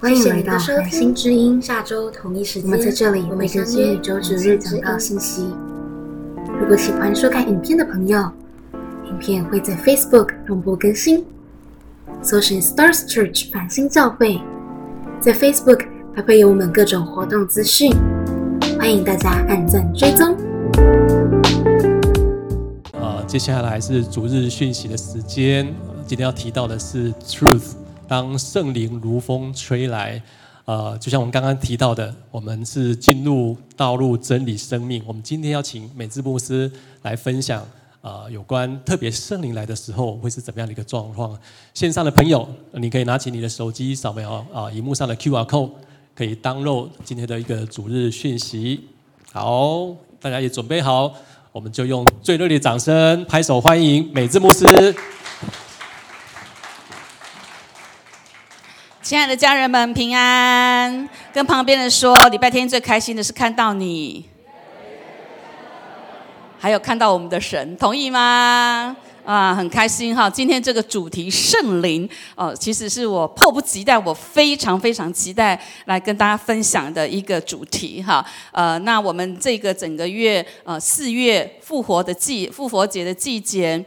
欢迎来到繁星之音。下周同一时间，我们在这里每个金宇宙主日讲到信息。如果喜欢收看影片的朋友，影片会在 Facebook 同步更新，搜寻 Stars Church 繁星教会，在 Facebook 还会有我们各种活动资讯，欢迎大家按赞追踪。啊，接下来是逐日讯息的时间，今天要提到的是 Truth。当圣灵如风吹来，呃，就像我们刚刚提到的，我们是进入道路真理生命。我们今天要请美智牧师来分享，呃，有关特别圣灵来的时候会是怎么样的一个状况。线上的朋友，你可以拿起你的手机扫描啊，荧幕上的 Q R code，可以当肉今天的一个主日讯息。好，大家也准备好，我们就用最热烈的掌声拍手欢迎美智牧师。亲爱的家人们，平安！跟旁边人说，礼拜天最开心的是看到你，还有看到我们的神，同意吗？啊，很开心哈！今天这个主题圣灵哦，其实是我迫不及待，我非常非常期待来跟大家分享的一个主题哈。呃，那我们这个整个月呃四月复活的季复活节的季节。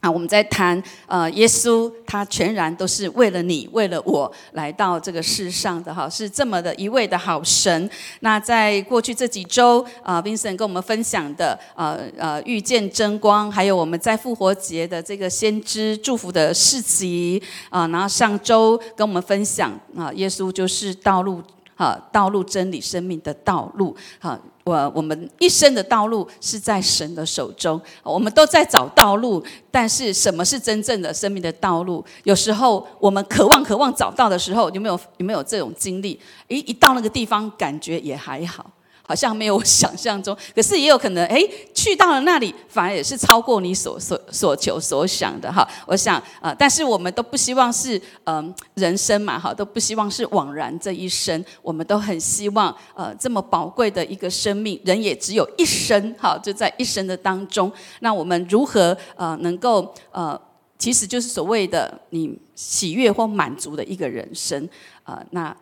啊，我们在谈呃，耶稣他全然都是为了你，为了我来到这个世上的哈，是这么的一位的好神。那在过去这几周啊，Vincent 跟我们分享的呃呃遇见真光，还有我们在复活节的这个先知祝福的事迹啊，然后上周跟我们分享啊，耶稣就是道路。啊，道路真理生命的道路，好，我我们一生的道路是在神的手中，我们都在找道路，但是什么是真正的生命的道路？有时候我们渴望渴望找到的时候，有没有有没有这种经历？诶，一到那个地方，感觉也还好。好像没有我想象中，可是也有可能，哎，去到了那里，反而也是超过你所所所求所想的哈。我想啊，但是我们都不希望是嗯人生嘛哈，都不希望是枉然这一生，我们都很希望呃这么宝贵的一个生命，人也只有一生哈，就在一生的当中，那我们如何呃能够呃，其实就是所谓的你喜悦或满足的一个人生啊？那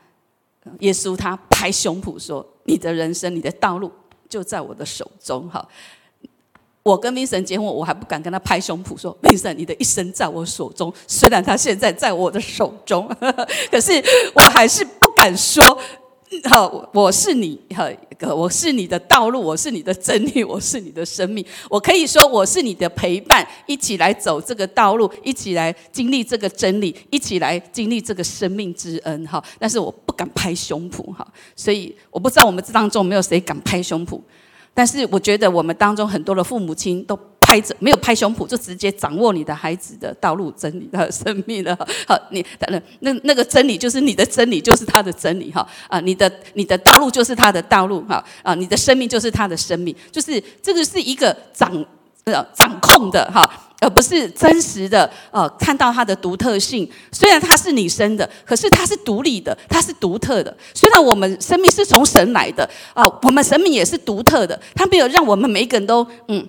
耶稣他拍胸脯说。你的人生，你的道路就在我的手中，哈！我跟 Vincent 结婚，我还不敢跟他拍胸脯说，Vincent，你的一生在我手中。虽然他现在在我的手中，可是我还是不敢说，好，我是你，哈，我是你的道路，我是你的真理，我是你的生命。我可以说，我是你的陪伴，一起来走这个道路，一起来经历这个真理，一起来经历这个生命之恩，哈！但是我敢拍胸脯，哈！所以我不知道我们这当中没有谁敢拍胸脯，但是我觉得我们当中很多的父母亲都。拍着没有拍胸脯，就直接掌握你的孩子的道路真理的生命了。好，你那那那个真理就是你的真理，就是他的真理哈啊！你的你的道路就是他的道路哈啊！你的生命就是他的生命，就是这个是一个掌呃掌控的哈，而不是真实的呃看到它的独特性。虽然它是你生的，可是它是独立的，它是独特的。虽然我们生命是从神来的啊，我们生命也是独特的，它没有让我们每一个人都嗯。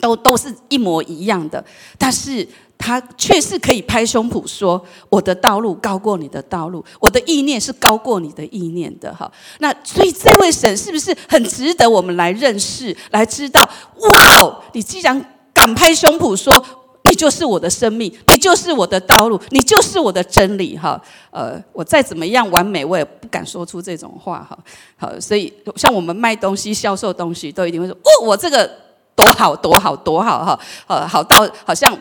都都是一模一样的，但是他却是可以拍胸脯说：“我的道路高过你的道路，我的意念是高过你的意念的。”哈，那所以这位神是不是很值得我们来认识、来知道？哇，你既然敢拍胸脯说你就是我的生命，你就是我的道路，你就是我的真理。哈，呃，我再怎么样完美，我也不敢说出这种话。哈，好，所以像我们卖东西、销售东西，都一定会说：“哦，我这个。”多好多好多好哈，呃，好到好像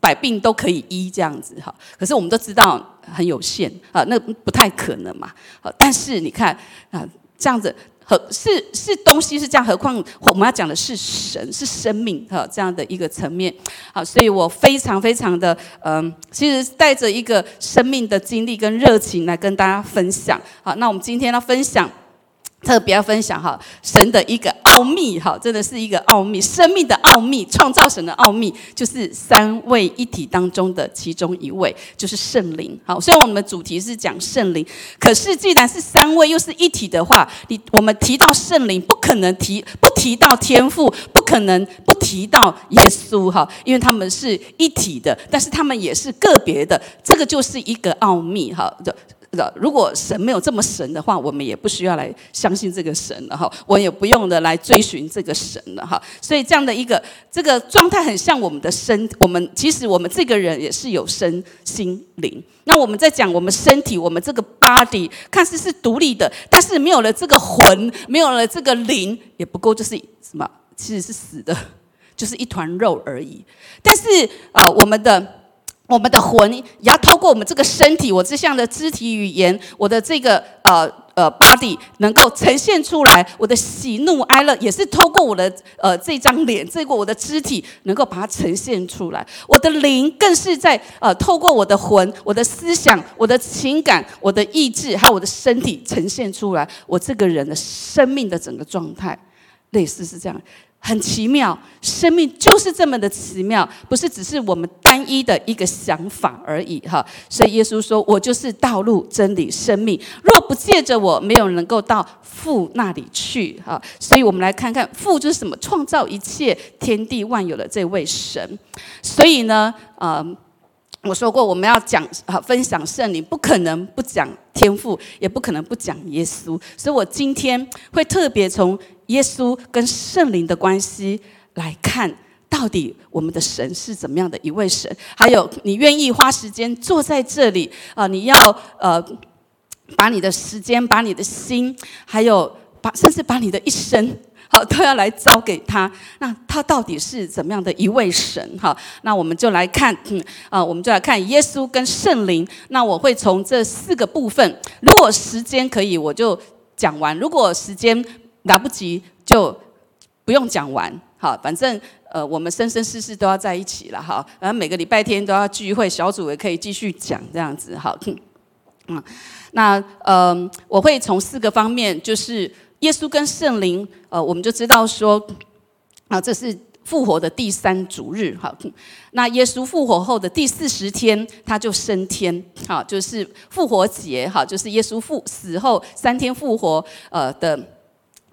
百病都可以医这样子哈。可是我们都知道很有限啊，那不太可能嘛。好但是你看啊，这样子和是是东西是这样，何况我们要讲的是神是生命哈这样的一个层面。好，所以我非常非常的嗯，其实带着一个生命的经历跟热情来跟大家分享。好，那我们今天要分享。特别要分享哈，神的一个奥秘哈，真的是一个奥秘，生命的奥秘，创造神的奥秘，就是三位一体当中的其中一位，就是圣灵。好，虽然我们的主题是讲圣灵，可是既然是三位又是一体的话，你我们提到圣灵，不可能提不提到天赋，不可能不提到耶稣哈，因为他们是一体的，但是他们也是个别的，这个就是一个奥秘哈。的如果神没有这么神的话，我们也不需要来相信这个神了哈，我也不用的来追寻这个神了哈。所以这样的一个这个状态很像我们的身，我们其实我们这个人也是有身心灵。那我们在讲我们身体，我们这个 body 看似是独立的，但是没有了这个魂，没有了这个灵，也不过就是什么，其实是死的，就是一团肉而已。但是啊，我们的。我们的魂也要透过我们这个身体，我这项的肢体语言，我的这个呃呃 body 能够呈现出来，我的喜怒哀乐也是透过我的呃这张脸，这个我的肢体能够把它呈现出来。我的灵更是在呃透过我的魂、我的思想、我的情感、我的意志，还有我的身体呈现出来，我这个人的生命的整个状态，类似是这样。很奇妙，生命就是这么的奇妙，不是只是我们单一的一个想法而已哈。所以耶稣说：“我就是道路、真理、生命。若不借着我，没有人能够到父那里去。”哈，所以我们来看看父就是什么，创造一切天地万有的这位神。所以呢，呃，我说过我们要讲啊，分享圣灵，不可能不讲天赋，也不可能不讲耶稣。所以我今天会特别从。耶稣跟圣灵的关系来看，到底我们的神是怎么样的一位神？还有，你愿意花时间坐在这里啊？你要呃，把你的时间、把你的心，还有把甚至把你的一生，好都要来交给他。那他到底是怎么样的一位神？哈，那我们就来看，嗯啊，我们就来看耶稣跟圣灵。那我会从这四个部分，如果时间可以，我就讲完；如果时间，来不及就不用讲完，好，反正呃，我们生生世世都要在一起了，哈，然后每个礼拜天都要聚会，小组也可以继续讲这样子，好，嗯，那呃，我会从四个方面，就是耶稣跟圣灵，呃，我们就知道说，啊，这是复活的第三主日，好，那耶稣复活后的第四十天，他就升天，好，就是复活节，好，就是耶稣复死后三天复活，呃的。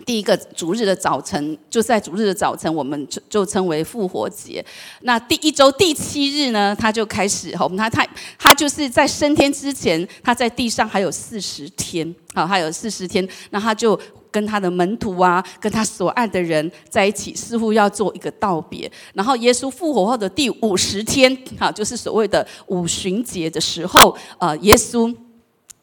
第一个主日的早晨，就在主日的早晨，我们就就称为复活节。那第一周第七日呢，他就开始，我们他他他就是在升天之前，他在地上还有四十天，好，还有四十天，那他就跟他的门徒啊，跟他所爱的人在一起，似乎要做一个道别。然后耶稣复活后的第五十天，好，就是所谓的五旬节的时候，呃，耶稣。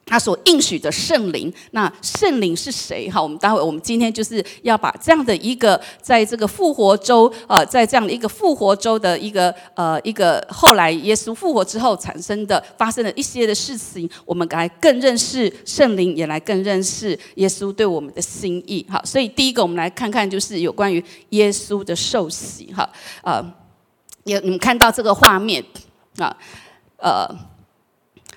他所应许的圣灵，那圣灵是谁？哈，我们待会我们今天就是要把这样的一个，在这个复活周，呃，在这样的一个复活周的一个呃一个后来耶稣复活之后产生的发生的一些的事情，我们来更认识圣灵，也来更认识耶稣对我们的心意。好，所以第一个我们来看看就是有关于耶稣的受洗。哈，呃，有你们看到这个画面啊，呃。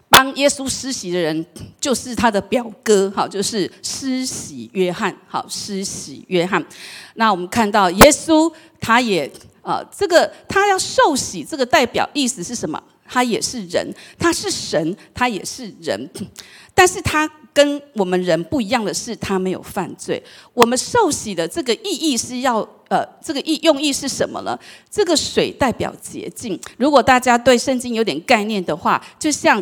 帮耶稣施洗的人就是他的表哥，好，就是施洗约翰，好，施洗约翰。那我们看到耶稣，他也呃，这个他要受洗，这个代表意思是什么？他也是人，他是神，他也是人。但是他跟我们人不一样的是，他没有犯罪。我们受洗的这个意义是要，呃，这个意用意是什么呢？这个水代表洁净。如果大家对圣经有点概念的话，就像。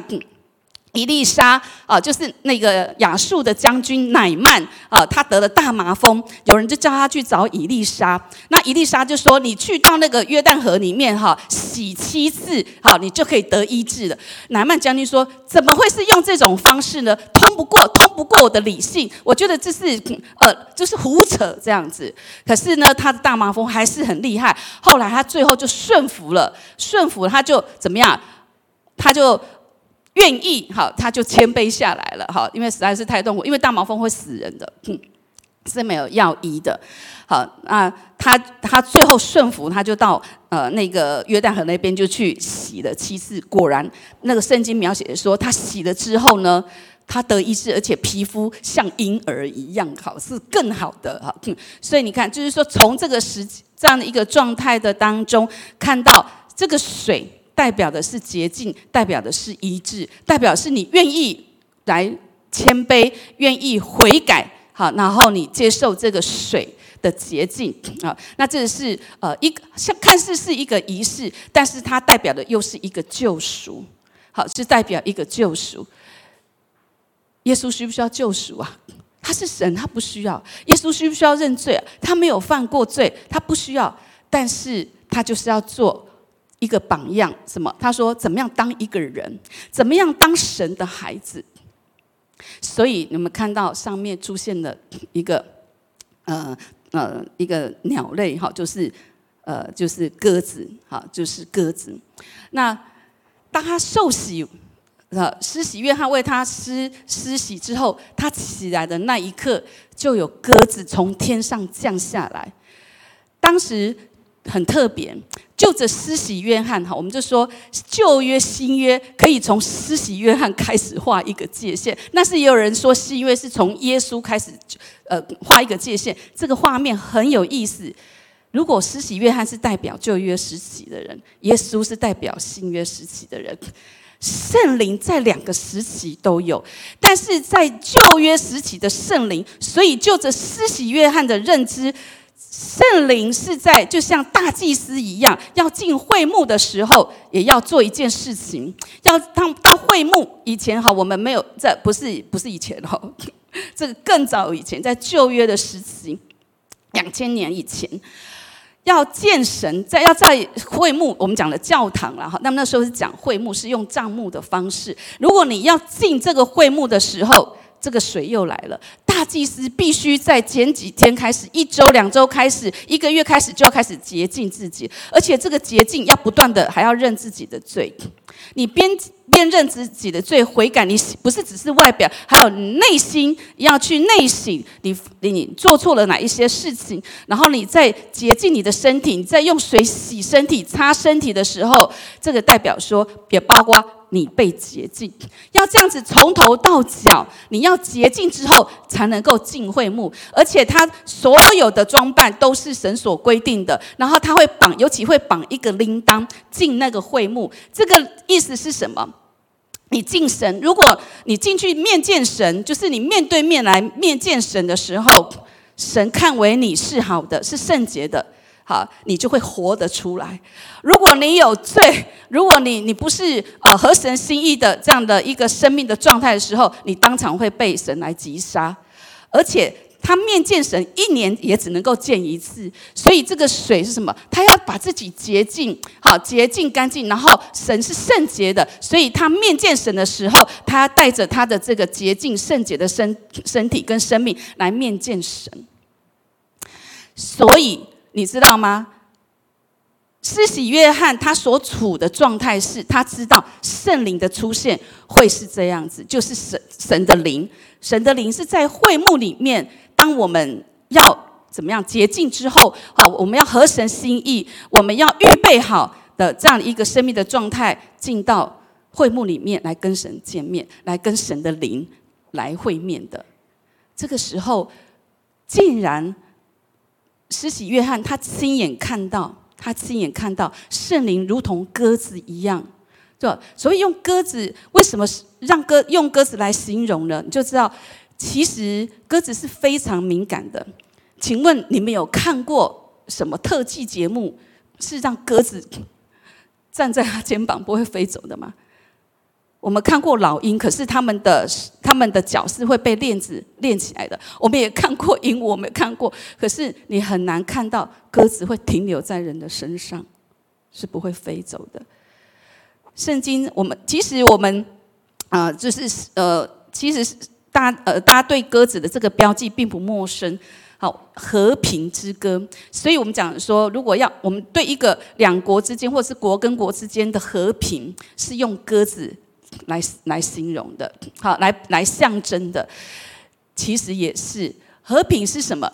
伊丽莎啊，就是那个亚述的将军乃曼啊，他得了大麻风，有人就叫他去找伊丽莎。那伊丽莎就说：“你去到那个约旦河里面哈，洗七次，好，你就可以得医治了。”乃曼将军说：“怎么会是用这种方式呢？通不过，通不过我的理性。我觉得这是呃，就是胡扯这样子。可是呢，他的大麻风还是很厉害。后来他最后就顺服了，顺服他就怎么样？他就。”愿意，好，他就谦卑下来了，好，因为实在是太痛苦，因为大毛峰会死人的，是没有药医的，好，那他他最后顺服，他就到呃那个约旦河那边就去洗了七次，果然那个圣经描写说，他洗了之后呢，他得医治，而且皮肤像婴儿一样好，是更好的哈，所以你看，就是说从这个时这样的一个状态的当中，看到这个水。代表的是洁净，代表的是一致，代表是你愿意来谦卑，愿意悔改，好，然后你接受这个水的洁净啊。那这是呃一个像看似是一个仪式，但是它代表的又是一个救赎，好，是代表一个救赎。耶稣需不需要救赎啊？他是神，他不需要。耶稣需不需要认罪？他没有犯过罪，他不需要。但是他就是要做一个榜样，什么？他说怎么样当一个人？怎么样当神的孩子？所以你们看到上面出现了一个呃呃一个鸟类哈，就是呃就是鸽子哈，就是鸽子。那当他受洗。呃，施洗约翰为他施施洗之后，他起来的那一刻，就有鸽子从天上降下来。当时很特别，就着施洗约翰哈，我们就说旧约新约可以从施洗约翰开始画一个界限。那是也有人说新约是从耶稣开始，呃，画一个界限。这个画面很有意思。如果施洗约翰是代表旧约时期的人，耶稣是代表新约时期的人。圣灵在两个时期都有，但是在旧约时期的圣灵，所以就着施洗约翰的认知，圣灵是在就像大祭司一样，要进会幕的时候，也要做一件事情，要当当会幕以前哈，我们没有在，不是不是以前哈，这个更早以前，在旧约的时期，两千年以前。要见神，在要在会幕，我们讲的教堂了哈。那么那时候是讲会幕，是用帐幕的方式。如果你要进这个会幕的时候，这个水又来了。大祭司必须在前几天开始，一周、两周开始，一个月开始就要开始洁净自己，而且这个洁净要不断的，还要认自己的罪。你边边认自己的罪，悔改，你不是只是外表，还有内心要去内省。你你做错了哪一些事情？然后你在洁净你的身体，你在用水洗身体、擦身体的时候，这个代表说，也包括你被洁净。要这样子从头到脚，你要洁净之后才能够进会幕。而且他所有的装扮都是神所规定的。然后他会绑，尤其会绑一个铃铛进那个会幕。这个意思是什么？你进神，如果你进去面见神，就是你面对面来面见神的时候，神看为你是好的，是圣洁的，好，你就会活得出来。如果你有罪，如果你你不是呃合神心意的这样的一个生命的状态的时候，你当场会被神来击杀，而且。他面见神一年也只能够见一次，所以这个水是什么？他要把自己洁净，好洁净干净。然后神是圣洁的，所以他面见神的时候，他带着他的这个洁净圣洁的身身体跟生命来面见神。所以你知道吗？施洗约翰他所处的状态是他知道圣灵的出现会是这样子，就是神神的灵，神的灵是在会幕里面。当我们要怎么样洁净之后，好，我们要合神心意，我们要预备好的这样一个生命的状态，进到会幕里面来跟神见面，来跟神的灵来会面的。这个时候，竟然施洗约翰他亲眼看到，他亲眼看到圣灵如同鸽子一样，对？所以用鸽子，为什么让鸽用鸽子来形容呢？你就知道。其实鸽子是非常敏感的，请问你们有看过什么特技节目是让鸽子站在他肩膀不会飞走的吗？我们看过老鹰，可是他们的他们的脚是会被链子链起来的。我们也看过鹦鹉，我们看过，可是你很难看到鸽子会停留在人的身上，是不会飞走的。圣经，我们其实我们啊，就是呃，其实是。大呃，大家对鸽子的这个标记并不陌生，好，和平之歌。所以我们讲说，如果要我们对一个两国之间，或是国跟国之间的和平，是用鸽子来来形容的，好，来来象征的。其实也是和平是什么？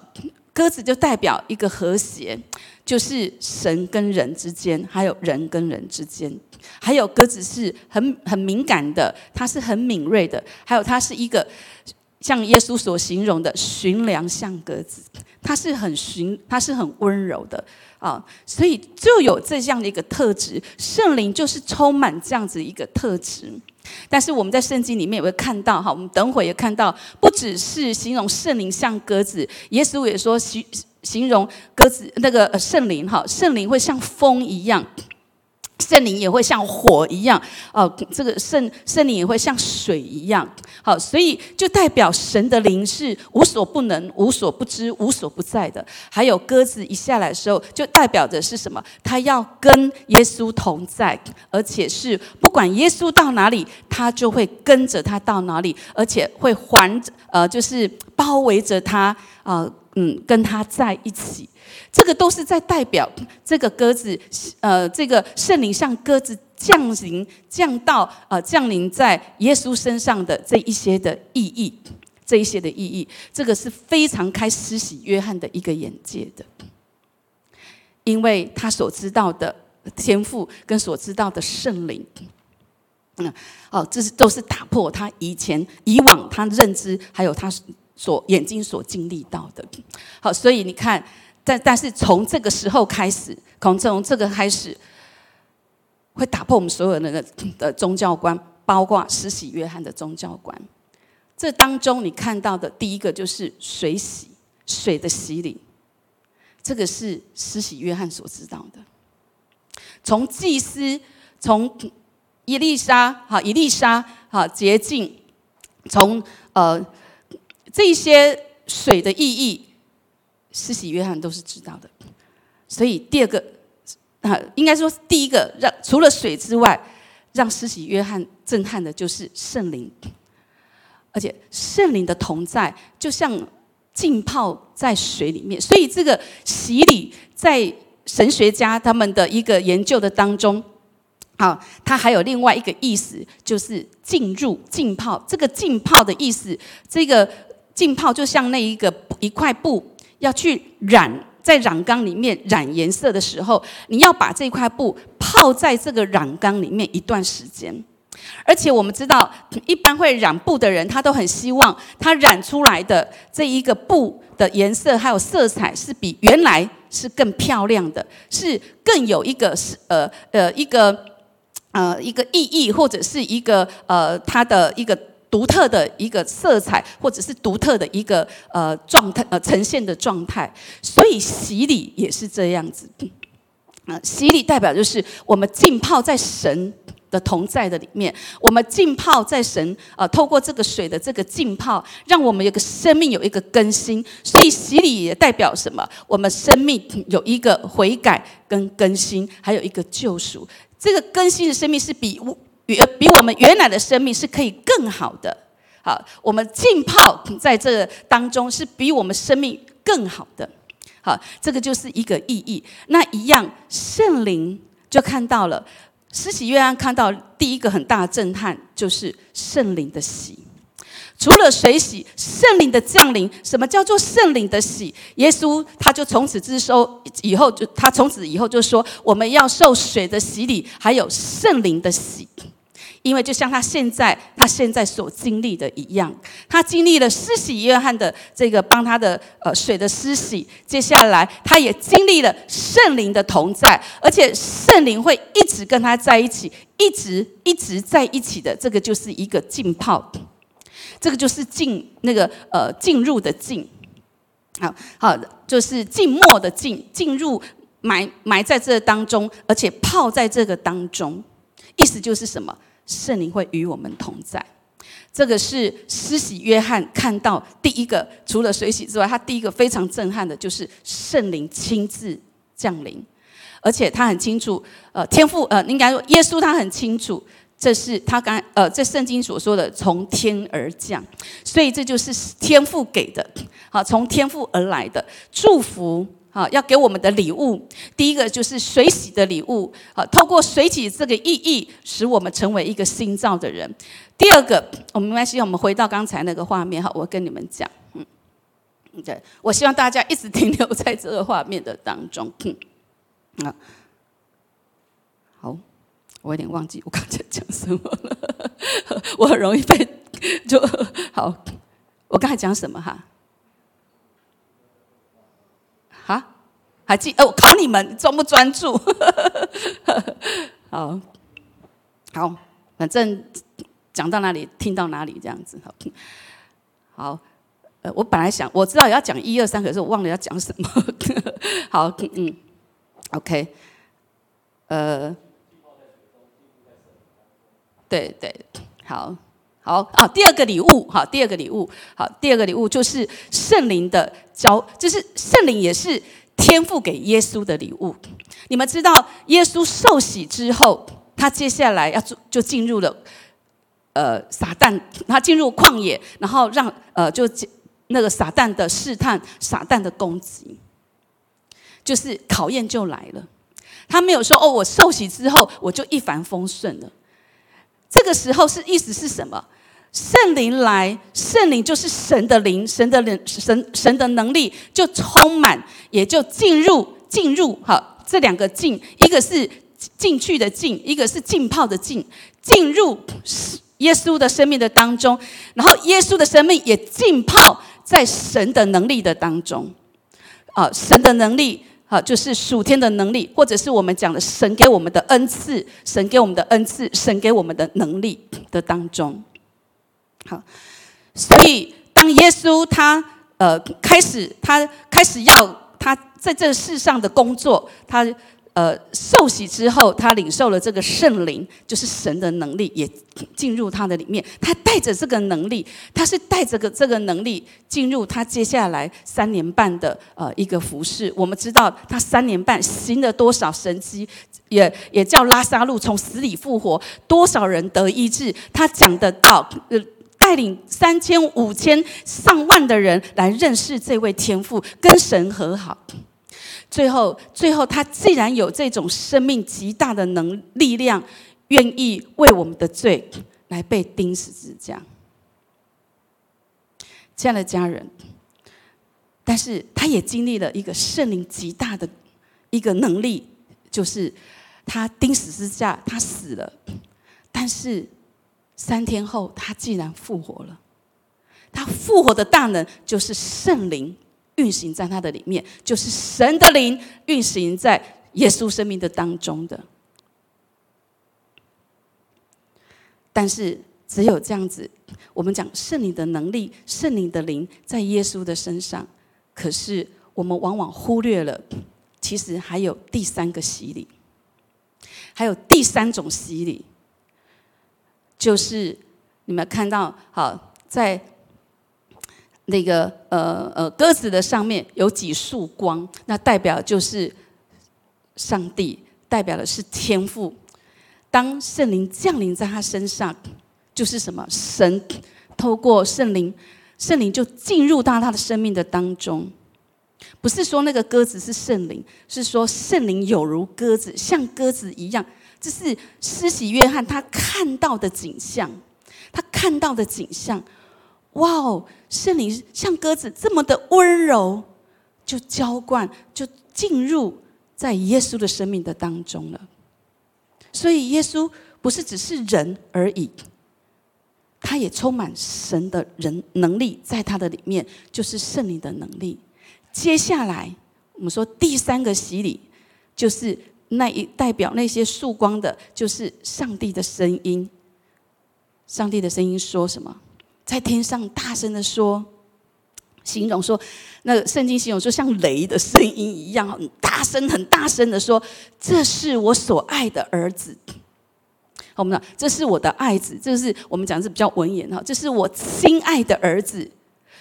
鸽子就代表一个和谐，就是神跟人之间，还有人跟人之间。还有鸽子是很很敏感的，它是很敏锐的。还有它是一个像耶稣所形容的驯良像鸽子，它是很驯，它是很温柔的啊。所以就有这样的一个特质，圣灵就是充满这样子一个特质。但是我们在圣经里面也会看到哈，我们等会也看到，不只是形容圣灵像鸽子，耶稣也说形形容鸽子那个圣灵哈，圣灵会像风一样。圣灵也会像火一样，哦，这个圣圣灵也会像水一样，好，所以就代表神的灵是无所不能、无所不知、无所不在的。还有鸽子一下来的时候，就代表的是什么？他要跟耶稣同在，而且是不管耶稣到哪里，他就会跟着他到哪里，而且会环呃，就是包围着他啊，嗯，跟他在一起。这个都是在代表这个鸽子，呃，这个圣灵像鸽子降临、降到呃降临在耶稣身上的这一些的意义，这一些的意义，这个是非常开施洗约翰的一个眼界的，因为他所知道的天赋跟所知道的圣灵，嗯，哦，这是都是打破他以前以往他认知，还有他所眼睛所经历到的，好，所以你看。但但是从这个时候开始，从从这个开始，会打破我们所有人的的宗教观，包括施洗约翰的宗教观。这当中你看到的第一个就是水洗，水的洗礼，这个是施洗约翰所知道的。从祭司，从伊丽莎，哈伊丽莎，哈洁净，从呃这些水的意义。施洗约翰都是知道的，所以第二个啊，应该说第一个让除了水之外，让施洗约翰震撼的就是圣灵，而且圣灵的同在就像浸泡在水里面，所以这个洗礼在神学家他们的一个研究的当中，啊，它还有另外一个意思，就是浸入浸泡。这个浸泡的意思，这个浸泡就像那一个一块布。要去染在染缸里面染颜色的时候，你要把这块布泡在这个染缸里面一段时间。而且我们知道，一般会染布的人，他都很希望他染出来的这一个布的颜色还有色彩是比原来是更漂亮的，是更有一个是呃呃一个呃一个意义，或者是一个呃它的一个。独特的一个色彩，或者是独特的一个呃状态呃呈现的状态，所以洗礼也是这样子。啊，洗礼代表就是我们浸泡在神的同在的里面，我们浸泡在神啊，透过这个水的这个浸泡，让我们有个生命有一个更新。所以洗礼也代表什么？我们生命有一个悔改跟更新，还有一个救赎。这个更新的生命是比。比我们原来的生命是可以更好的。好，我们浸泡在这当中是比我们生命更好的。好，这个就是一个意义。那一样，圣灵就看到了，施洗约翰看到第一个很大的震撼，就是圣灵的喜。除了水洗，圣灵的降临，什么叫做圣灵的洗？耶稣他就从此之收以后，就他从此以后就说，我们要受水的洗礼，还有圣灵的洗。因为就像他现在他现在所经历的一样，他经历了施洗约翰的这个帮他的呃水的施洗，接下来他也经历了圣灵的同在，而且圣灵会一直跟他在一起，一直一直在一起的，这个就是一个浸泡，这个就是浸那个呃进入的浸，好好就是静默的静，进入埋埋在这当中，而且泡在这个当中，意思就是什么？圣灵会与我们同在，这个是施洗约翰看到第一个，除了水洗之外，他第一个非常震撼的就是圣灵亲自降临，而且他很清楚，呃，天父，呃，应该说耶稣他很清楚，这是他刚，呃，这圣经所说的从天而降，所以这就是天父给的，好，从天父而来的祝福。好，要给我们的礼物，第一个就是水洗的礼物。好，透过水洗这个意义，使我们成为一个新造的人。第二个，我们没关系，我们回到刚才那个画面。哈，我跟你们讲，嗯，对，我希望大家一直停留在这个画面的当中。啊，好，我有点忘记我刚才讲什么了，我很容易被就好。我刚才讲什么哈？还记？哦，我考你们专不专注？好，好，反正讲到哪里听到哪里这样子。好，好，呃，我本来想我知道要讲一二三，可是我忘了要讲什么。好，嗯，OK，呃，对对，好，好啊。第二个礼物，好，第二个礼物，好，第二个礼物就是圣灵的交，就是圣灵也是天赋给耶稣的礼物。你们知道，耶稣受洗之后，他接下来要就进入了呃撒旦，他进入旷野，然后让呃就那个撒旦的试探，撒旦的攻击，就是考验就来了。他没有说哦，我受洗之后我就一帆风顺了。这个时候是意思是什么？圣灵来，圣灵就是神的灵，神的灵，神神的能力就充满，也就进入进入哈这两个进，一个是进去的进，一个是浸泡的浸，进入耶稣的生命的当中，然后耶稣的生命也浸泡在神的能力的当中，啊，神的能力。好，就是属天的能力，或者是我们讲的神给我们的恩赐，神给我们的恩赐，神给我们的能力的当中。好，所以当耶稣他呃开始他开始要他在这世上的工作，他。呃，受洗之后，他领受了这个圣灵，就是神的能力，也进入他的里面。他带着这个能力，他是带着个这个能力进入他接下来三年半的呃一个服饰。我们知道他三年半行了多少神迹，也也叫拉萨路从死里复活，多少人得医治。他讲得到，呃，带领三千五千上万的人来认识这位天父，跟神和好。最后，最后，他既然有这种生命极大的能力量，愿意为我们的罪来被钉死之架，这样的家人，但是他也经历了一个圣灵极大的一个能力，就是他钉死之架，他死了，但是三天后，他竟然复活了。他复活的大能就是圣灵。运行在他的里面，就是神的灵运行在耶稣生命的当中的。但是只有这样子，我们讲圣灵的能力、圣灵的灵在耶稣的身上，可是我们往往忽略了，其实还有第三个洗礼，还有第三种洗礼，就是你们看到，好在。那个呃呃鸽子的上面有几束光，那代表就是上帝，代表的是天赋。当圣灵降临在他身上，就是什么？神透过圣灵，圣灵就进入到他的生命的当中。不是说那个鸽子是圣灵，是说圣灵有如鸽子，像鸽子一样。这是施洗约翰他看到的景象，他看到的景象。哇哦，圣灵像鸽子这么的温柔，就浇灌，就进入在耶稣的生命的当中了。所以耶稣不是只是人而已，他也充满神的人能力在他的里面，就是圣灵的能力。接下来我们说第三个洗礼，就是那一代表那些曙光的，就是上帝的声音。上帝的声音说什么？在天上大声的说，形容说，那圣经形容说像雷的声音一样，很大声、很大声的说：“这是我所爱的儿子。”好，我们讲这是我的爱子，这是我们讲是比较文言哈，这是我心爱的儿子，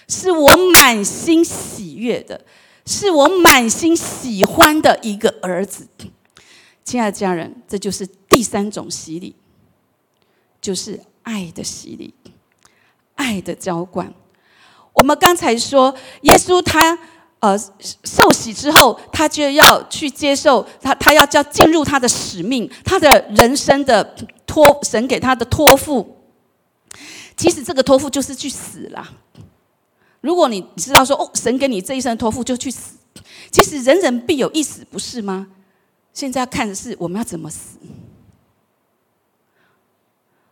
是我满心喜悦的，是我满心喜欢的一个儿子。亲爱的家人，这就是第三种洗礼，就是爱的洗礼。爱的浇灌。我们刚才说，耶稣他呃受洗之后，他就要去接受他，他要叫进入他的使命，他的人生的托神给他的托付。其实这个托付就是去死了。如果你知道说哦，神给你这一生托付就去死，其实人人必有一死，不是吗？现在要看的是我们要怎么死。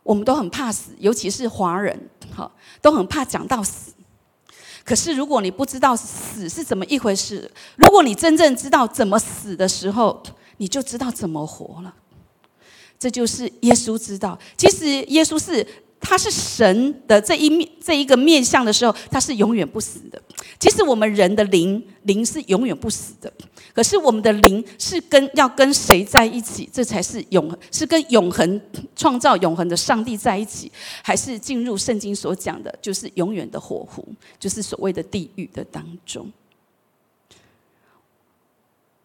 我们都很怕死，尤其是华人，哈，都很怕讲到死。可是如果你不知道死是怎么一回事，如果你真正知道怎么死的时候，你就知道怎么活了。这就是耶稣知道。其实耶稣是他是神的这一面这一个面相的时候，他是永远不死的。其实我们人的灵灵是永远不死的，可是我们的灵是跟要跟谁在一起？这才是永是跟永恒创造永恒的上帝在一起，还是进入圣经所讲的，就是永远的火湖，就是所谓的地狱的当中？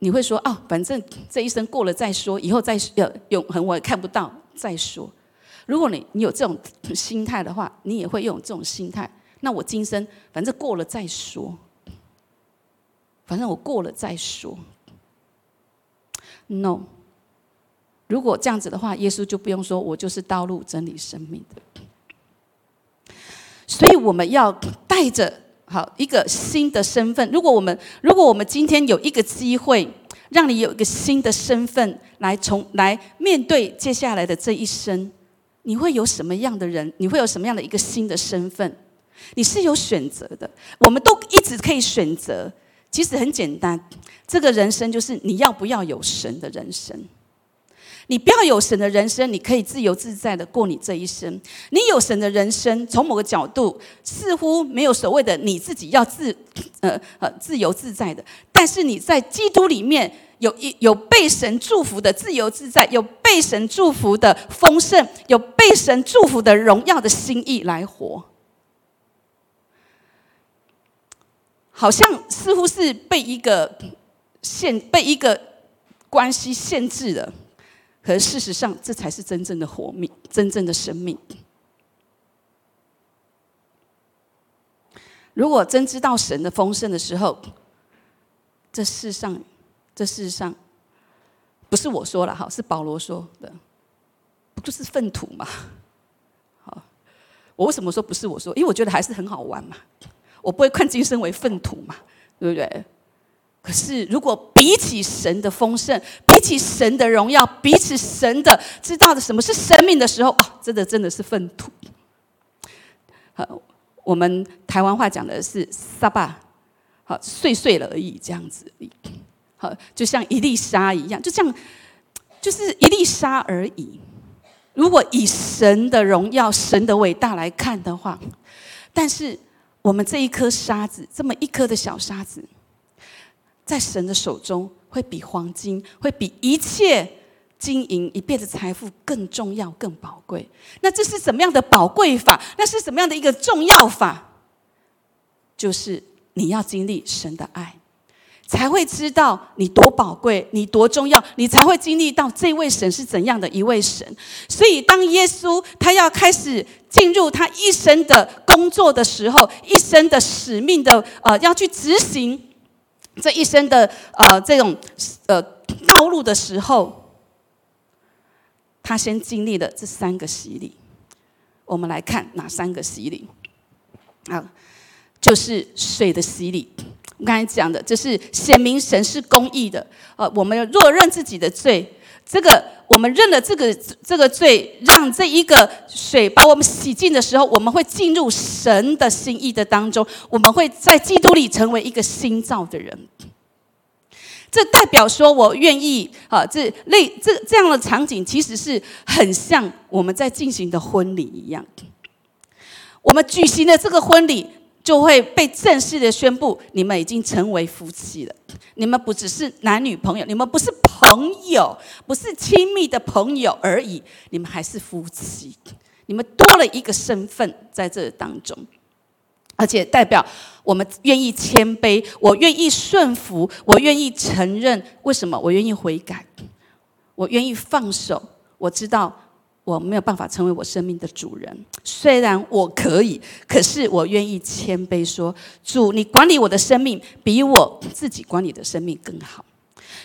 你会说哦，反正这一生过了再说，以后再要永恒我也看不到再说。如果你你有这种心态的话，你也会用这种心态。那我今生反正过了再说，反正我过了再说。No，如果这样子的话，耶稣就不用说，我就是道路、真理、生命的。所以我们要带着好一个新的身份。如果我们如果我们今天有一个机会，让你有一个新的身份来从来面对接下来的这一生，你会有什么样的人？你会有什么样的一个新的身份？你是有选择的，我们都一直可以选择。其实很简单，这个人生就是你要不要有神的人生。你不要有神的人生，你可以自由自在的过你这一生。你有神的人生，从某个角度似乎没有所谓的你自己要自呃呃自由自在的，但是你在基督里面有一有被神祝福的自由自在，有被神祝福的丰盛，有被神祝福的荣耀的心意来活。好像似乎是被一个限、被一个关系限制了，可事实上，这才是真正的活命、真正的生命。如果真知道神的丰盛的时候，这世上，这世上，不是我说了哈，是保罗说的，不就是粪土吗？好，我为什么说不是我说？因为我觉得还是很好玩嘛。我不会看今生为粪土嘛，对不对？可是如果比起神的丰盛，比起神的荣耀，比起神的知道的什么是生命的时候，啊，真的真的是粪土。好，我们台湾话讲的是“沙巴”，好碎碎了而已，这样子。就像一粒沙一样，就这样，就是一粒沙而已。如果以神的荣耀、神的伟大来看的话，但是。我们这一颗沙子，这么一颗的小沙子，在神的手中，会比黄金，会比一切金银一辈子财富更重要、更宝贵。那这是什么样的宝贵法？那是什么样的一个重要法？就是你要经历神的爱。才会知道你多宝贵，你多重要，你才会经历到这位神是怎样的一位神。所以，当耶稣他要开始进入他一生的工作的时候，一生的使命的呃，要去执行这一生的呃这种呃道路的时候，他先经历了这三个洗礼。我们来看哪三个洗礼？啊，就是水的洗礼。我刚才讲的，就是显明神是公义的。呃，我们若认自己的罪，这个我们认了这个这个罪，让这一个水把我们洗净的时候，我们会进入神的心意的当中，我们会在基督里成为一个新造的人。这代表说我愿意啊，这类这这样的场景，其实是很像我们在进行的婚礼一样。我们举行的这个婚礼。就会被正式的宣布，你们已经成为夫妻了。你们不只是男女朋友，你们不是朋友，不是亲密的朋友而已，你们还是夫妻。你们多了一个身份在这当中，而且代表我们愿意谦卑，我愿意顺服，我愿意承认。为什么？我愿意悔改，我愿意放手。我知道。我没有办法成为我生命的主人，虽然我可以，可是我愿意谦卑说：“主，你管理我的生命，比我自己管理的生命更好。”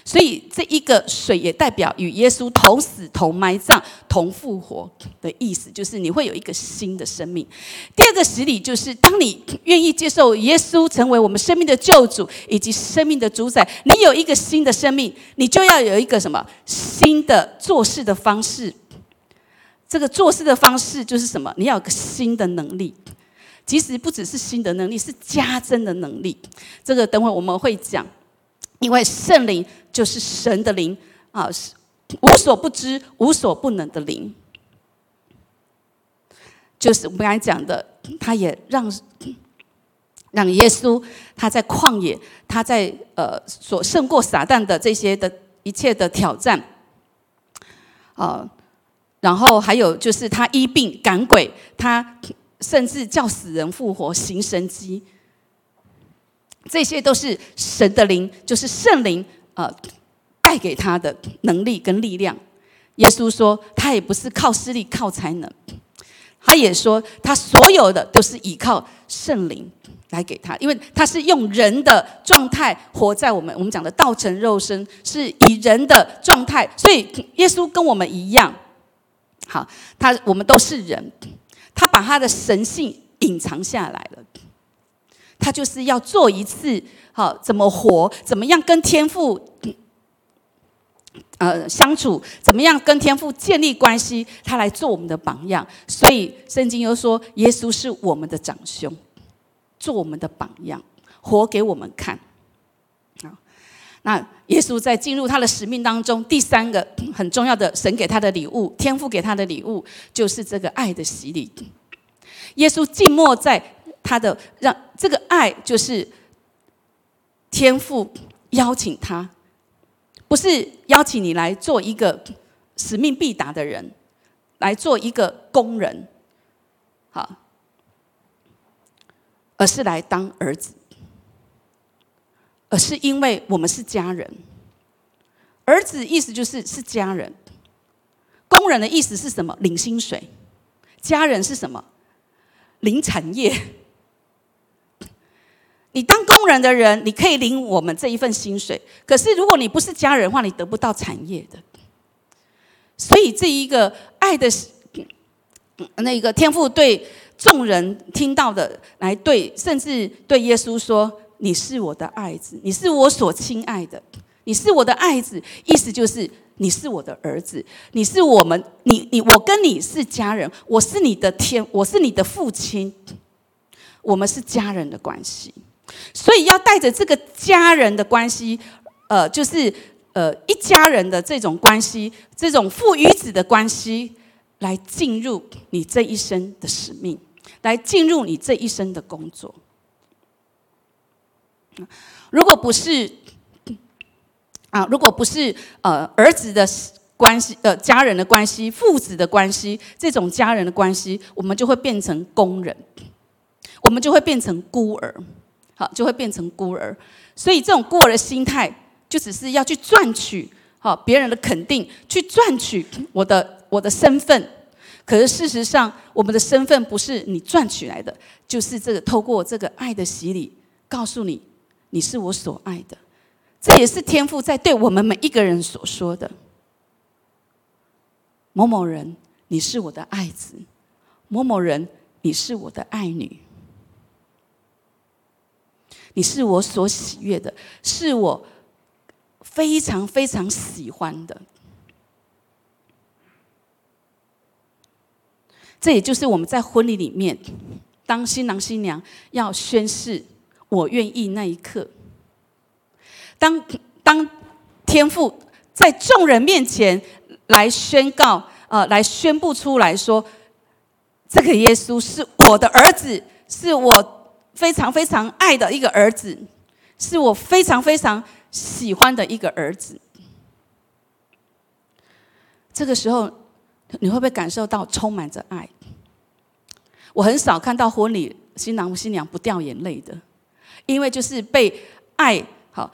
所以，这一个水也代表与耶稣同死、同埋葬、同复活的意思，就是你会有一个新的生命。第二个洗礼就是，当你愿意接受耶稣成为我们生命的救主以及生命的主宰，你有一个新的生命，你就要有一个什么新的做事的方式。这个做事的方式就是什么？你要有个新的能力，其实不只是新的能力，是加增的能力。这个等会我们会讲，因为圣灵就是神的灵啊，是无所不知、无所不能的灵。就是我们刚才讲的，他也让让耶稣他在旷野，他在呃所胜过撒旦的这些的一切的挑战，啊，然后还有就是他医病赶鬼，他甚至叫死人复活，行神迹，这些都是神的灵，就是圣灵呃带给他的能力跟力量。耶稣说，他也不是靠势力、靠才能，他也说，他所有的都是依靠圣灵来给他，因为他是用人的状态活在我们我们讲的道成肉身，是以人的状态，所以耶稣跟我们一样，好，他我们都是人，他把他的神性隐藏下来了，他就是要做一次，好，怎么活，怎么样跟天父。呃，相处怎么样跟天父建立关系？他来做我们的榜样，所以圣经又说，耶稣是我们的长兄，做我们的榜样，活给我们看。那耶稣在进入他的使命当中，第三个 很重要的神给他的礼物，天父给他的礼物，就是这个爱的洗礼。耶稣静默在他的让这个爱，就是天父邀请他。不是邀请你来做一个使命必达的人，来做一个工人，好，而是来当儿子，而是因为我们是家人。儿子意思就是是家人，工人的意思是什么？领薪水。家人是什么？领产业。你当工人的人，你可以领我们这一份薪水。可是如果你不是家人的话，你得不到产业的。所以这一个爱的，那个天父对众人听到的，来对，甚至对耶稣说：“你是我的爱子，你是我所亲爱的，你是我的爱子。”意思就是你是我的儿子，你是我们，你你我跟你是家人，我是你的天，我是你的父亲，我们是家人的关系。所以要带着这个家人的关系，呃，就是呃一家人的这种关系，这种父与子的关系，来进入你这一生的使命，来进入你这一生的工作。如果不是啊，如果不是呃儿子的关系，呃家人的关系，父子的关系，这种家人的关系，我们就会变成工人，我们就会变成孤儿。好，就会变成孤儿，所以这种孤儿的心态，就只是要去赚取好别人的肯定，去赚取我的我的身份。可是事实上，我们的身份不是你赚取来的，就是这个透过这个爱的洗礼，告诉你你是我所爱的。这也是天父在对我们每一个人所说的：某某人，你是我的爱子；某某人，你是我的爱女。你是我所喜悦的，是我非常非常喜欢的。这也就是我们在婚礼里面，当新郎新娘要宣誓“我愿意”那一刻，当当天父在众人面前来宣告，呃，来宣布出来说：“这个耶稣是我的儿子，是我。”非常非常爱的一个儿子，是我非常非常喜欢的一个儿子。这个时候，你会不会感受到充满着爱？我很少看到婚礼新郎新娘不掉眼泪的，因为就是被爱好，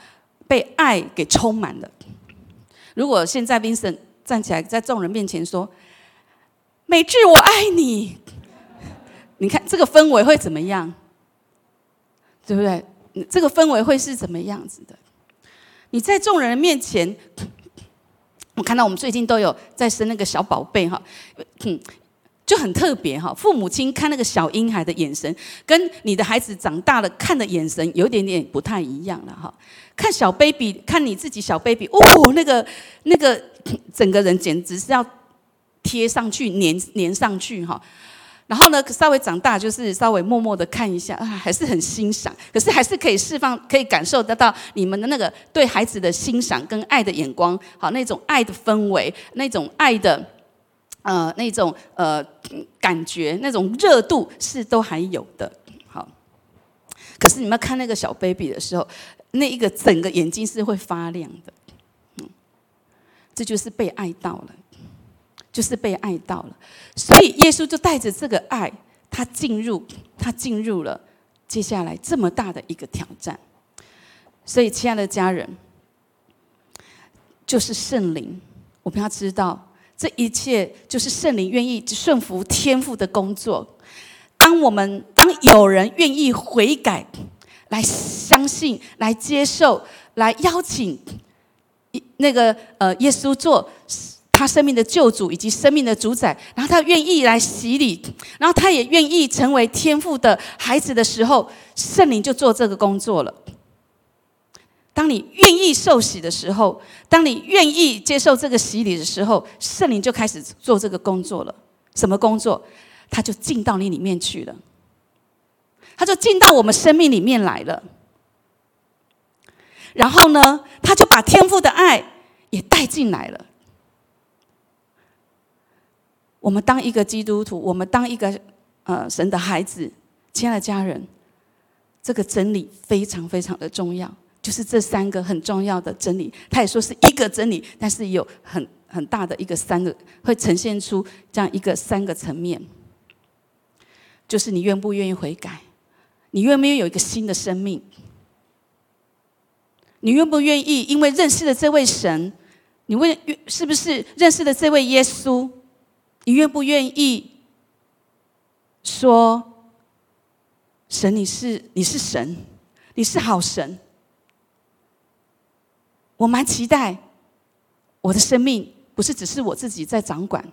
被爱给充满了。如果现在 Vincent 站起来在众人面前说：“美智，我爱你。”你看这个氛围会怎么样？对不对？这个氛围会是怎么样子的？你在众人面前，我看到我们最近都有在生那个小宝贝哈，嗯，就很特别哈。父母亲看那个小婴孩的眼神，跟你的孩子长大了看的眼神有点点不太一样了哈。看小 baby，看你自己小 baby，哦，那个那个 整个人简直是要贴上去、粘粘上去哈。然后呢，稍微长大就是稍微默默的看一下，啊，还是很欣赏。可是还是可以释放，可以感受得到你们的那个对孩子的欣赏跟爱的眼光，好那种爱的氛围，那种爱的，呃，那种呃感觉、那种热度是都还有的。好，可是你们看那个小 baby 的时候，那一个整个眼睛是会发亮的。嗯，这就是被爱到了，就是被爱到了。所以耶稣就带着这个爱，他进入，他进入了接下来这么大的一个挑战。所以，亲爱的家人，就是圣灵，我们要知道。这一切就是圣灵愿意顺服天父的工作。当我们当有人愿意悔改，来相信、来接受、来邀请一那个呃耶稣做他生命的救主以及生命的主宰，然后他愿意来洗礼，然后他也愿意成为天父的孩子的时候，圣灵就做这个工作了。当你愿意受洗的时候，当你愿意接受这个洗礼的时候，圣灵就开始做这个工作了。什么工作？他就进到你里面去了，他就进到我们生命里面来了。然后呢，他就把天父的爱也带进来了。我们当一个基督徒，我们当一个呃神的孩子，亲爱的家人，这个真理非常非常的重要。就是这三个很重要的真理，他也说是一个真理，但是有很很大的一个三个，会呈现出这样一个三个层面。就是你愿不愿意悔改？你愿不愿意有一个新的生命？你愿不愿意因为认识了这位神，你问是不是认识了这位耶稣？你愿不愿意说神你是你是神，你是好神？我蛮期待，我的生命不是只是我自己在掌管，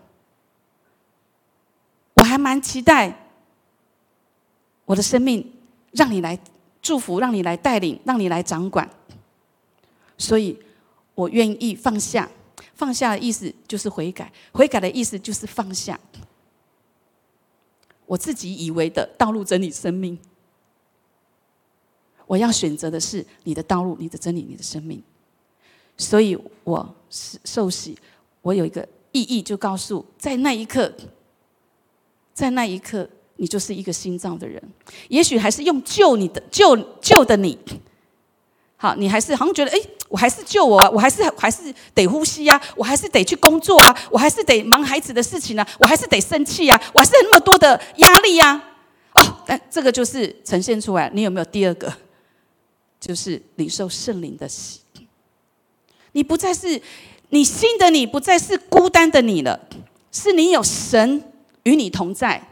我还蛮期待我的生命让你来祝福，让你来带领，让你来掌管。所以我愿意放下，放下的意思就是悔改，悔改的意思就是放下我自己以为的道路、真理、生命。我要选择的是你的道路、你的真理、你的生命。所以，我是受洗，我有一个意义，就告诉在那一刻，在那一刻，你就是一个心脏的人。也许还是用救你的救救的你，好，你还是好像觉得，哎，我还是救我啊，我还是还是得呼吸啊，我还是得去工作啊，我还是得忙孩子的事情啊，我还是得生气啊，我还是那么多的压力呀。哦，但这个就是呈现出来，你有没有第二个？就是领受圣灵的喜。你不再是你新的你，不再是孤单的你了，是你有神与你同在。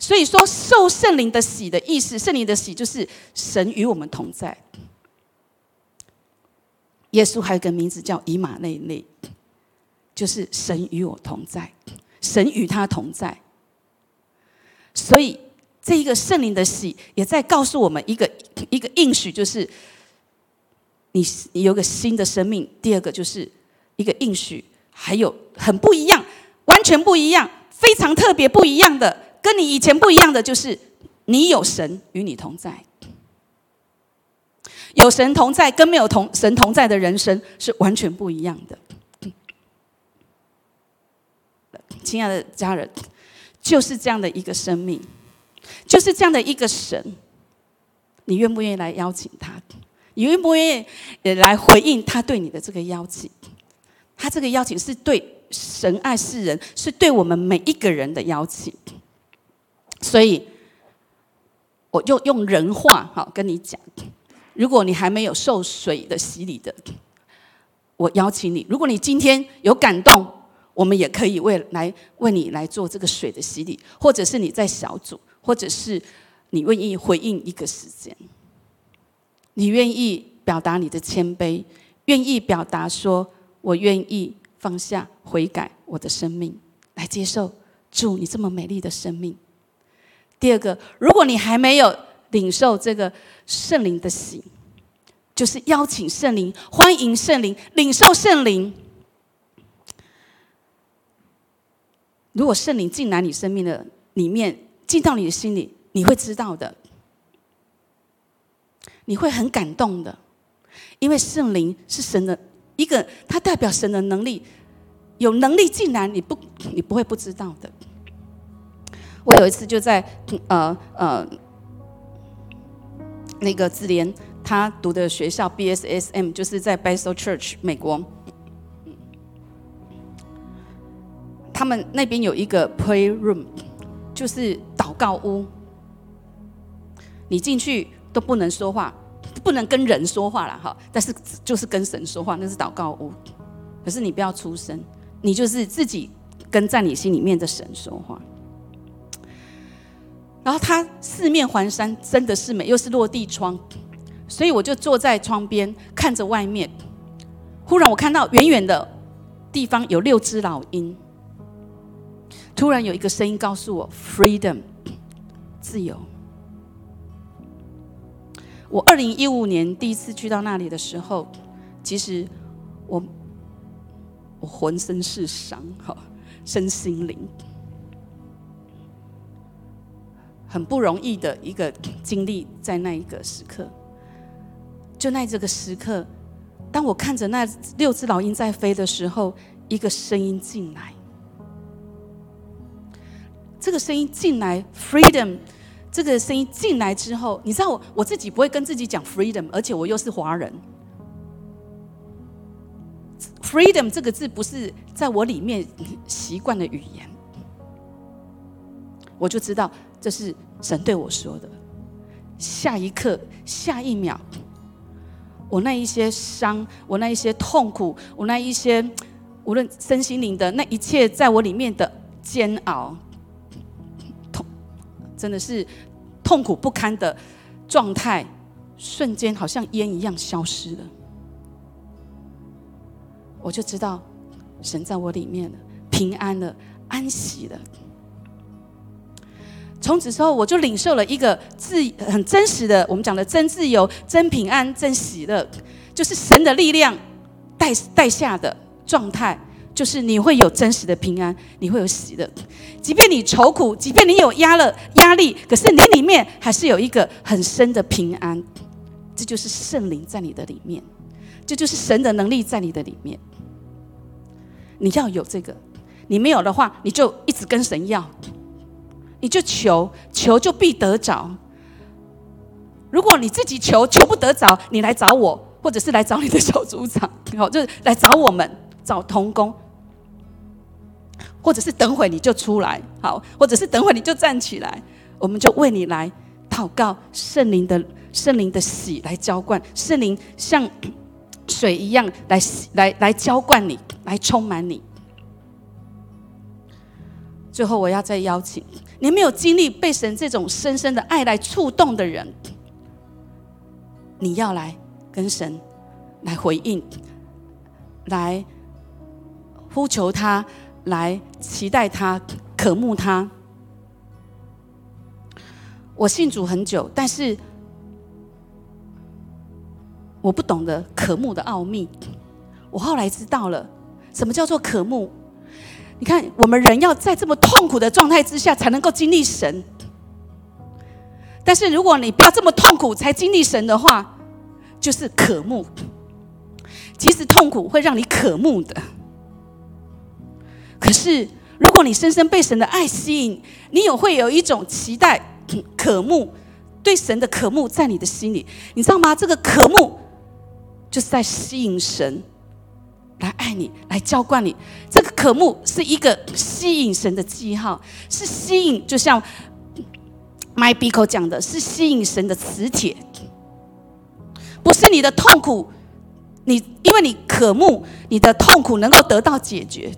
所以说，受圣灵的喜的意思，圣灵的喜就是神与我们同在。耶稣还有个名字叫以马内利，就是神与我同在，神与他同在。所以，这一个圣灵的喜也在告诉我们一个一个应许，就是。你你有个新的生命，第二个就是一个应许，还有很不一样，完全不一样，非常特别不一样的，跟你以前不一样的，就是你有神与你同在，有神同在，跟没有同神同在的人生是完全不一样的。亲爱的家人，就是这样的一个生命，就是这样的一个神，你愿不愿意来邀请他？你愿不愿意也来回应他对你的这个邀请？他这个邀请是对神爱世人，是对我们每一个人的邀请。所以，我就用人话哈跟你讲：如果你还没有受水的洗礼的，我邀请你；如果你今天有感动，我们也可以为来为你来做这个水的洗礼，或者是你在小组，或者是你愿意回应一个时间。你愿意表达你的谦卑，愿意表达说：“我愿意放下、悔改我的生命，来接受主你这么美丽的生命。”第二个，如果你还没有领受这个圣灵的喜，就是邀请圣灵、欢迎圣灵、领受圣灵。如果圣灵进来你生命的里面，进到你的心里，你会知道的。你会很感动的，因为圣灵是神的一个，它代表神的能力，有能力竟然，你不，你不会不知道的。我有一次就在呃呃那个智联他读的学校 BSSM，就是在 Bethel Church 美国，他们那边有一个 Pray Room，就是祷告屋。你进去都不能说话，不能跟人说话了哈，但是就是跟神说话，那是祷告屋。可是你不要出声，你就是自己跟在你心里面的神说话。然后它四面环山，真的是美，又是落地窗，所以我就坐在窗边看着外面。忽然我看到远远的地方有六只老鹰。突然有一个声音告诉我：“Freedom，自由。”我二零一五年第一次去到那里的时候，其实我我浑身是伤，哈，身心灵很不容易的一个经历，在那一个时刻，就那这个时刻，当我看着那六只老鹰在飞的时候，一个声音进来，这个声音进来，Freedom。这个声音进来之后，你知道我自己不会跟自己讲 freedom，而且我又是华人。freedom 这个字不是在我里面习惯的语言，我就知道这是神对我说的。下一刻，下一秒，我那一些伤，我那一些痛苦，我那一些无论身心灵的那一切，在我里面的煎熬。真的是痛苦不堪的状态，瞬间好像烟一样消失了。我就知道神在我里面了，平安了，安息了。从此之后，我就领受了一个自很真实的，我们讲的真自由、真平安、真喜乐，就是神的力量带带下的状态。就是你会有真实的平安，你会有喜乐，即便你愁苦，即便你有压了压力，可是你里面还是有一个很深的平安。这就是圣灵在你的里面，这就是神的能力在你的里面。你要有这个，你没有的话，你就一直跟神要，你就求，求就必得着。如果你自己求求不得着，你来找我，或者是来找你的小组长，好，就是来找我们，找童工。或者是等会你就出来，好，或者是等会你就站起来，我们就为你来祷告，圣灵的圣灵的喜来浇灌，圣灵像 水一样来来来浇灌你，来充满你。最后我要再邀请，你没有经历被神这种深深的爱来触动的人，你要来跟神来回应，来呼求他。来期待他，渴慕他。我信主很久，但是我不懂得渴慕的奥秘。我后来知道了，什么叫做渴慕？你看，我们人要在这么痛苦的状态之下，才能够经历神。但是如果你不要这么痛苦才经历神的话，就是渴慕。其实痛苦会让你渴慕的。可是，如果你深深被神的爱吸引，你有会有一种期待、渴慕，对神的渴慕在你的心里，你知道吗？这个渴慕就是在吸引神来爱你，来浇灌你。这个渴慕是一个吸引神的记号，是吸引，就像 My Biko 讲的，是吸引神的磁铁，不是你的痛苦，你因为你渴慕，你的痛苦能够得到解决。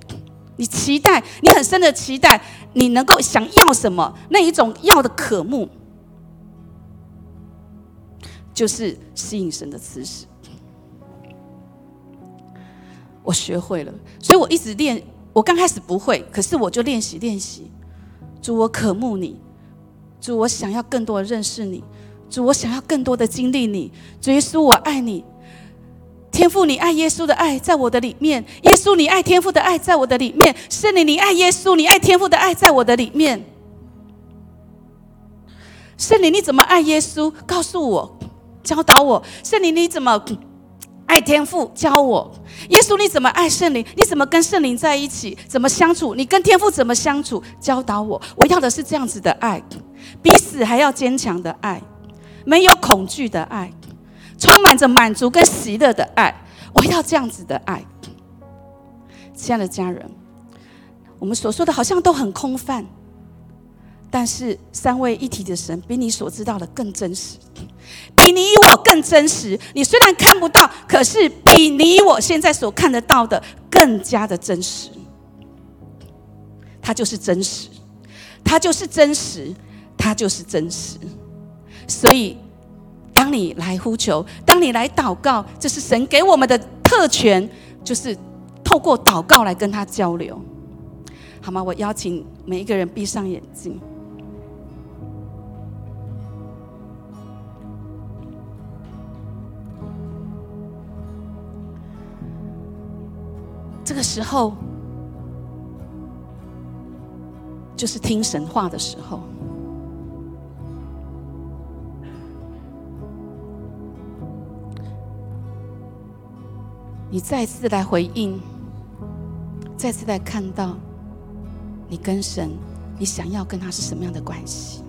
你期待，你很深的期待，你能够想要什么？那一种要的渴慕，就是吸引神的姿势。我学会了，所以我一直练。我刚开始不会，可是我就练习练习。主，我渴慕你；主，我想要更多的认识你；主，我想要更多的经历你。主耶稣，我爱你。天父，你爱耶稣的爱在我的里面；耶稣，你爱天父的爱在我的里面；圣灵，你爱耶稣，你爱天父的爱在我的里面。圣灵，你怎么爱耶稣？告诉我，教导我。圣灵，你怎么爱天父？教我。耶稣，你怎么爱圣灵？你怎么跟圣灵在一起？怎么相处？你跟天父怎么相处？教导我。我要的是这样子的爱，比死还要坚强的爱，没有恐惧的爱，充满着满足跟喜乐的爱。我要这样子的爱。亲爱的家人，我们所说的好像都很空泛。但是三位一体的神比你所知道的更真实，比你我更真实。你虽然看不到，可是比你我现在所看得到的更加的真实。它就是真实，它就是真实，它就是真实。所以，当你来呼求，当你来祷告，这是神给我们的特权，就是透过祷告来跟他交流，好吗？我邀请每一个人闭上眼睛。这个时候，就是听神话的时候。你再次来回应，再次来看到你跟神，你想要跟他是什么样的关系？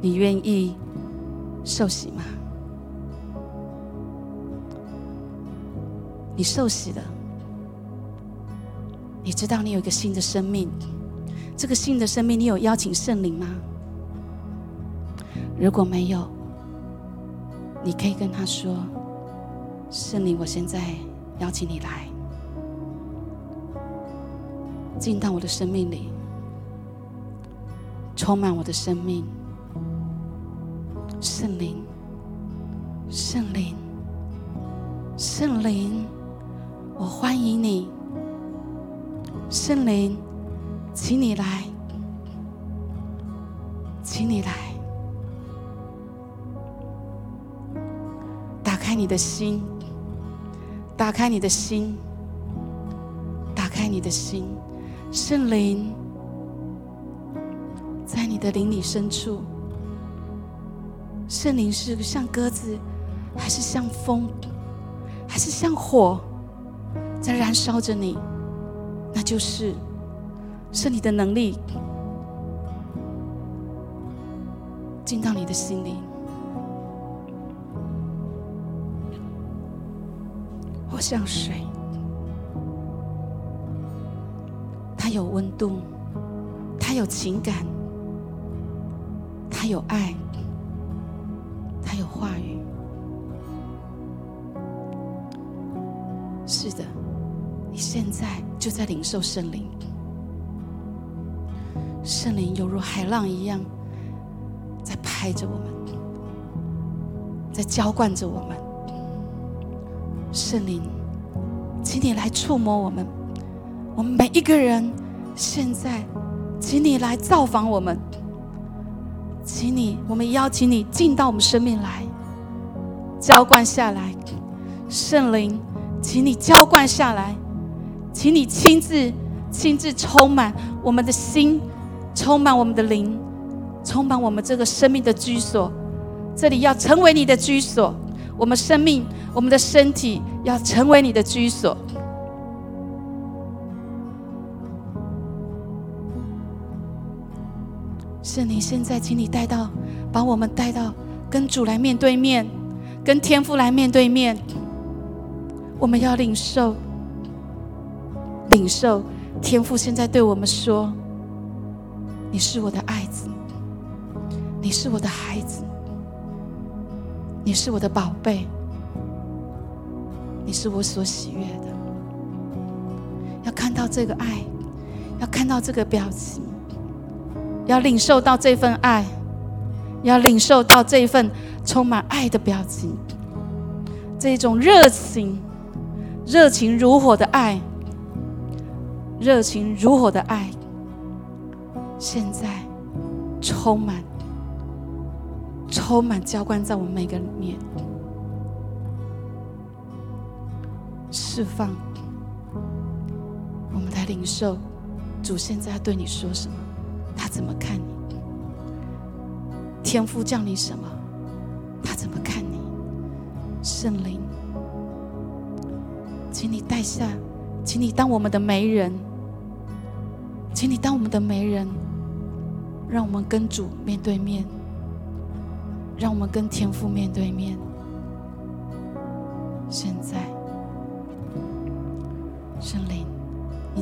你愿意受洗吗？你受洗了，你知道你有一个新的生命。这个新的生命，你有邀请圣灵吗？如果没有，你可以跟他说：“圣灵，我现在邀请你来，进到我的生命里，充满我的生命。圣灵，圣灵，圣灵。”我欢迎你，圣灵，请你来，请你来，打开你的心，打开你的心，打开你的心，圣灵，在你的灵里深处，圣灵是像鸽子，还是像风，还是像火？在燃烧着你，那就是是你的能力进到你的心里，像水，它有温度，它有情感，它有爱，它有话语，是的。你现在就在领受圣灵，圣灵犹如海浪一样，在拍着我们，在浇灌着我们。圣灵，请你来触摸我们，我们每一个人。现在，请你来造访我们，请你，我们邀请你进到我们生命来，浇灌下来。圣灵，请你浇灌下来。请你亲自、亲自充满我们的心，充满我们的灵，充满我们这个生命的居所。这里要成为你的居所，我们生命、我们的身体要成为你的居所。圣灵，现在请你带到，把我们带到跟主来面对面，跟天父来面对面。我们要领受。领受天父现在对我们说：“你是我的爱子，你是我的孩子，你是我的宝贝，你是我所喜悦的。要看到这个爱，要看到这个表情，要领受到这份爱，要领受到这份充满爱的表情，这种热情、热情如火的爱。”热情如火的爱，现在充满、充满浇灌在我们每个里面，释放。我们来领受主现在对你说什么，他怎么看你？天父叫你什么，他怎么看你？圣灵，请你带下，请你当我们的媒人，请你当我们的媒人，让我们跟主面对面，让我们跟天父面对面。现在，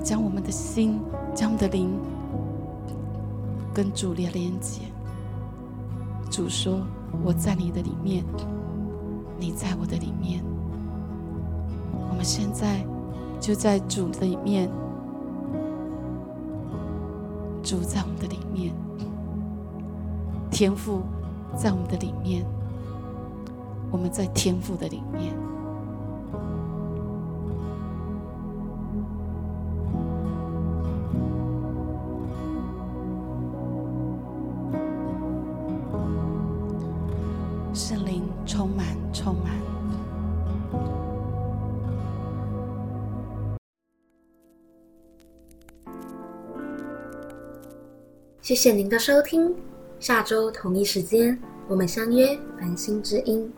将我们的心，将我们的灵，跟主连连接。主说：“我在你的里面，你在我的里面。”我们现在就在主的里面，主在我们的里面，天赋在我们的里面，我们在天赋的里面。谢谢您的收听，下周同一时间我们相约繁星之音。